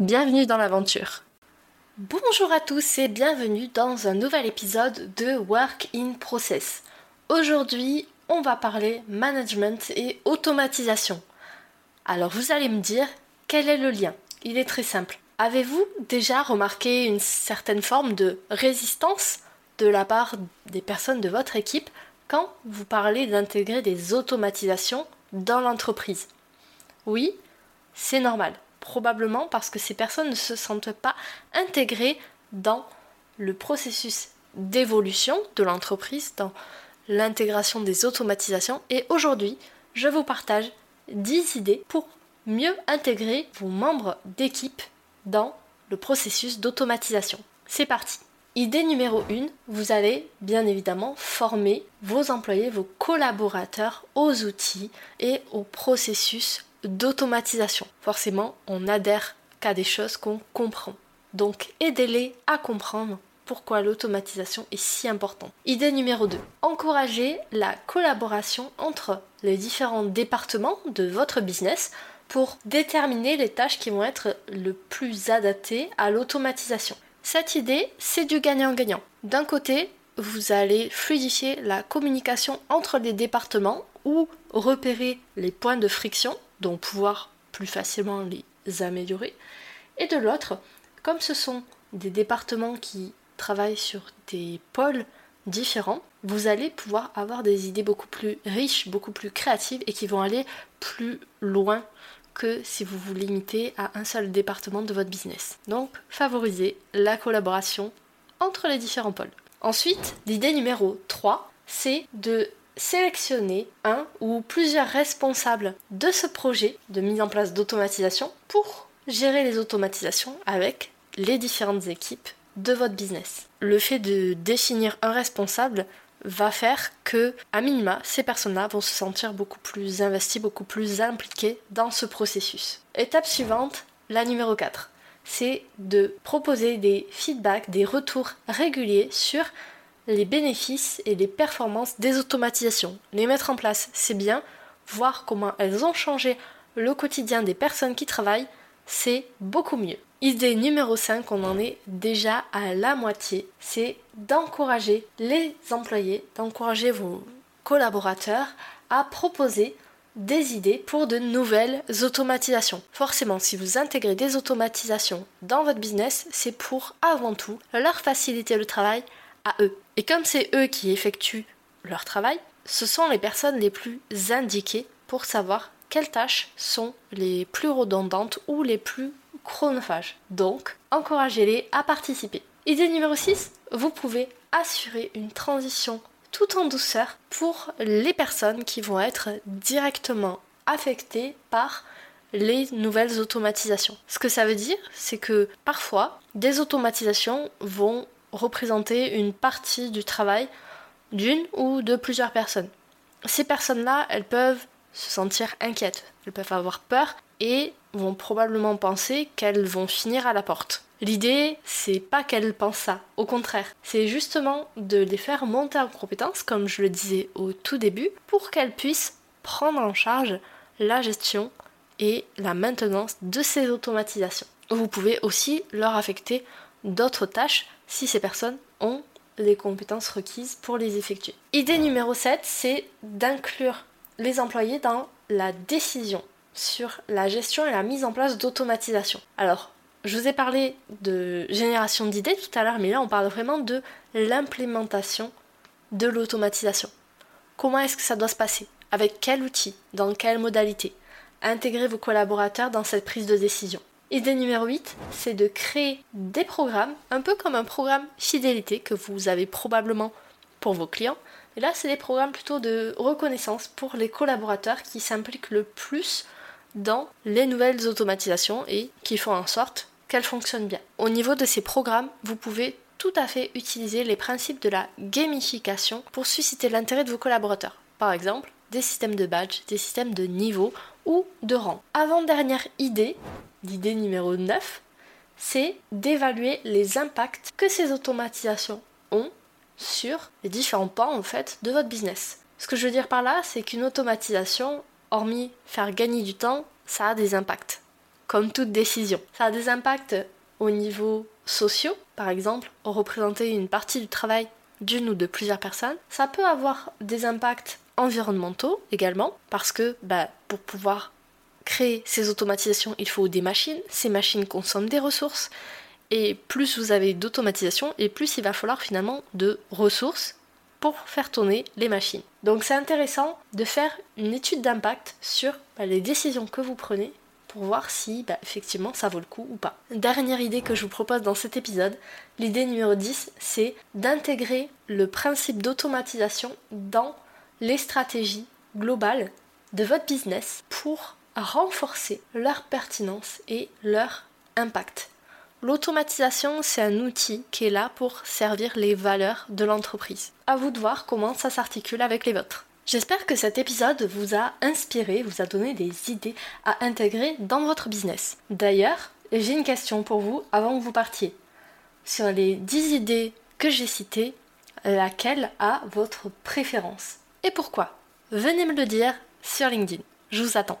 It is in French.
Bienvenue dans l'aventure. Bonjour à tous et bienvenue dans un nouvel épisode de Work in Process. Aujourd'hui, on va parler management et automatisation. Alors vous allez me dire, quel est le lien? Il est très simple. Avez-vous déjà remarqué une certaine forme de résistance de la part des personnes de votre équipe quand vous parlez d'intégrer des automatisations dans l'entreprise? Oui, c'est normal probablement parce que ces personnes ne se sentent pas intégrées dans le processus d'évolution de l'entreprise, dans l'intégration des automatisations. Et aujourd'hui, je vous partage 10 idées pour mieux intégrer vos membres d'équipe dans le processus d'automatisation. C'est parti. Idée numéro 1, vous allez bien évidemment former vos employés, vos collaborateurs aux outils et au processus d'automatisation. Forcément, on adhère qu'à des choses qu'on comprend. Donc, aidez-les à comprendre pourquoi l'automatisation est si importante. Idée numéro 2. Encouragez la collaboration entre les différents départements de votre business pour déterminer les tâches qui vont être le plus adaptées à l'automatisation. Cette idée, c'est du gagnant-gagnant. D'un côté, vous allez fluidifier la communication entre les départements ou repérer les points de friction pouvoir plus facilement les améliorer. Et de l'autre, comme ce sont des départements qui travaillent sur des pôles différents, vous allez pouvoir avoir des idées beaucoup plus riches, beaucoup plus créatives et qui vont aller plus loin que si vous vous limitez à un seul département de votre business. Donc, favorisez la collaboration entre les différents pôles. Ensuite, l'idée numéro 3, c'est de sélectionner un ou plusieurs responsables de ce projet de mise en place d'automatisation pour gérer les automatisations avec les différentes équipes de votre business. Le fait de définir un responsable va faire que, à minima, ces personnes-là vont se sentir beaucoup plus investies, beaucoup plus impliquées dans ce processus. Étape suivante, la numéro 4, c'est de proposer des feedbacks, des retours réguliers sur les bénéfices et les performances des automatisations. Les mettre en place, c'est bien. Voir comment elles ont changé le quotidien des personnes qui travaillent, c'est beaucoup mieux. Idée numéro 5, on en est déjà à la moitié, c'est d'encourager les employés, d'encourager vos collaborateurs à proposer des idées pour de nouvelles automatisations. Forcément, si vous intégrez des automatisations dans votre business, c'est pour avant tout leur faciliter le travail eux. Et comme c'est eux qui effectuent leur travail, ce sont les personnes les plus indiquées pour savoir quelles tâches sont les plus redondantes ou les plus chronophages. Donc, encouragez-les à participer. Idée numéro 6, vous pouvez assurer une transition tout en douceur pour les personnes qui vont être directement affectées par les nouvelles automatisations. Ce que ça veut dire, c'est que parfois, des automatisations vont représenter une partie du travail d'une ou de plusieurs personnes. Ces personnes-là, elles peuvent se sentir inquiètes, elles peuvent avoir peur et vont probablement penser qu'elles vont finir à la porte. L'idée, c'est pas qu'elles pensent ça, au contraire, c'est justement de les faire monter en compétence, comme je le disais au tout début, pour qu'elles puissent prendre en charge la gestion et la maintenance de ces automatisations. Vous pouvez aussi leur affecter d'autres tâches si ces personnes ont les compétences requises pour les effectuer. Idée numéro 7, c'est d'inclure les employés dans la décision sur la gestion et la mise en place d'automatisation. Alors, je vous ai parlé de génération d'idées tout à l'heure, mais là on parle vraiment de l'implémentation de l'automatisation. Comment est-ce que ça doit se passer? Avec quel outil? Dans quelle modalité? Intégrer vos collaborateurs dans cette prise de décision. Idée numéro 8, c'est de créer des programmes, un peu comme un programme fidélité que vous avez probablement pour vos clients. Et là, c'est des programmes plutôt de reconnaissance pour les collaborateurs qui s'impliquent le plus dans les nouvelles automatisations et qui font en sorte qu'elle fonctionne bien. Au niveau de ces programmes, vous pouvez tout à fait utiliser les principes de la gamification pour susciter l'intérêt de vos collaborateurs. Par exemple, des systèmes de badge, des systèmes de niveau ou de rang. Avant-dernière idée, l'idée numéro 9, c'est d'évaluer les impacts que ces automatisations ont sur les différents pans en fait de votre business. Ce que je veux dire par là, c'est qu'une automatisation, hormis faire gagner du temps, ça a des impacts. Comme toute décision. Ça a des impacts au niveau sociaux, par exemple, représenter une partie du travail d'une ou de plusieurs personnes. Ça peut avoir des impacts environnementaux également, parce que bah, pour pouvoir créer ces automatisations, il faut des machines. Ces machines consomment des ressources. Et plus vous avez d'automatisation, et plus il va falloir finalement de ressources pour faire tourner les machines. Donc c'est intéressant de faire une étude d'impact sur bah, les décisions que vous prenez pour voir si bah, effectivement ça vaut le coup ou pas. Dernière idée que je vous propose dans cet épisode, l'idée numéro 10, c'est d'intégrer le principe d'automatisation dans les stratégies globales de votre business pour renforcer leur pertinence et leur impact. L'automatisation, c'est un outil qui est là pour servir les valeurs de l'entreprise. À vous de voir comment ça s'articule avec les vôtres. J'espère que cet épisode vous a inspiré, vous a donné des idées à intégrer dans votre business. D'ailleurs, j'ai une question pour vous avant que vous partiez. Sur les 10 idées que j'ai citées, laquelle a votre préférence? Et pourquoi? Venez me le dire sur LinkedIn. Je vous attends.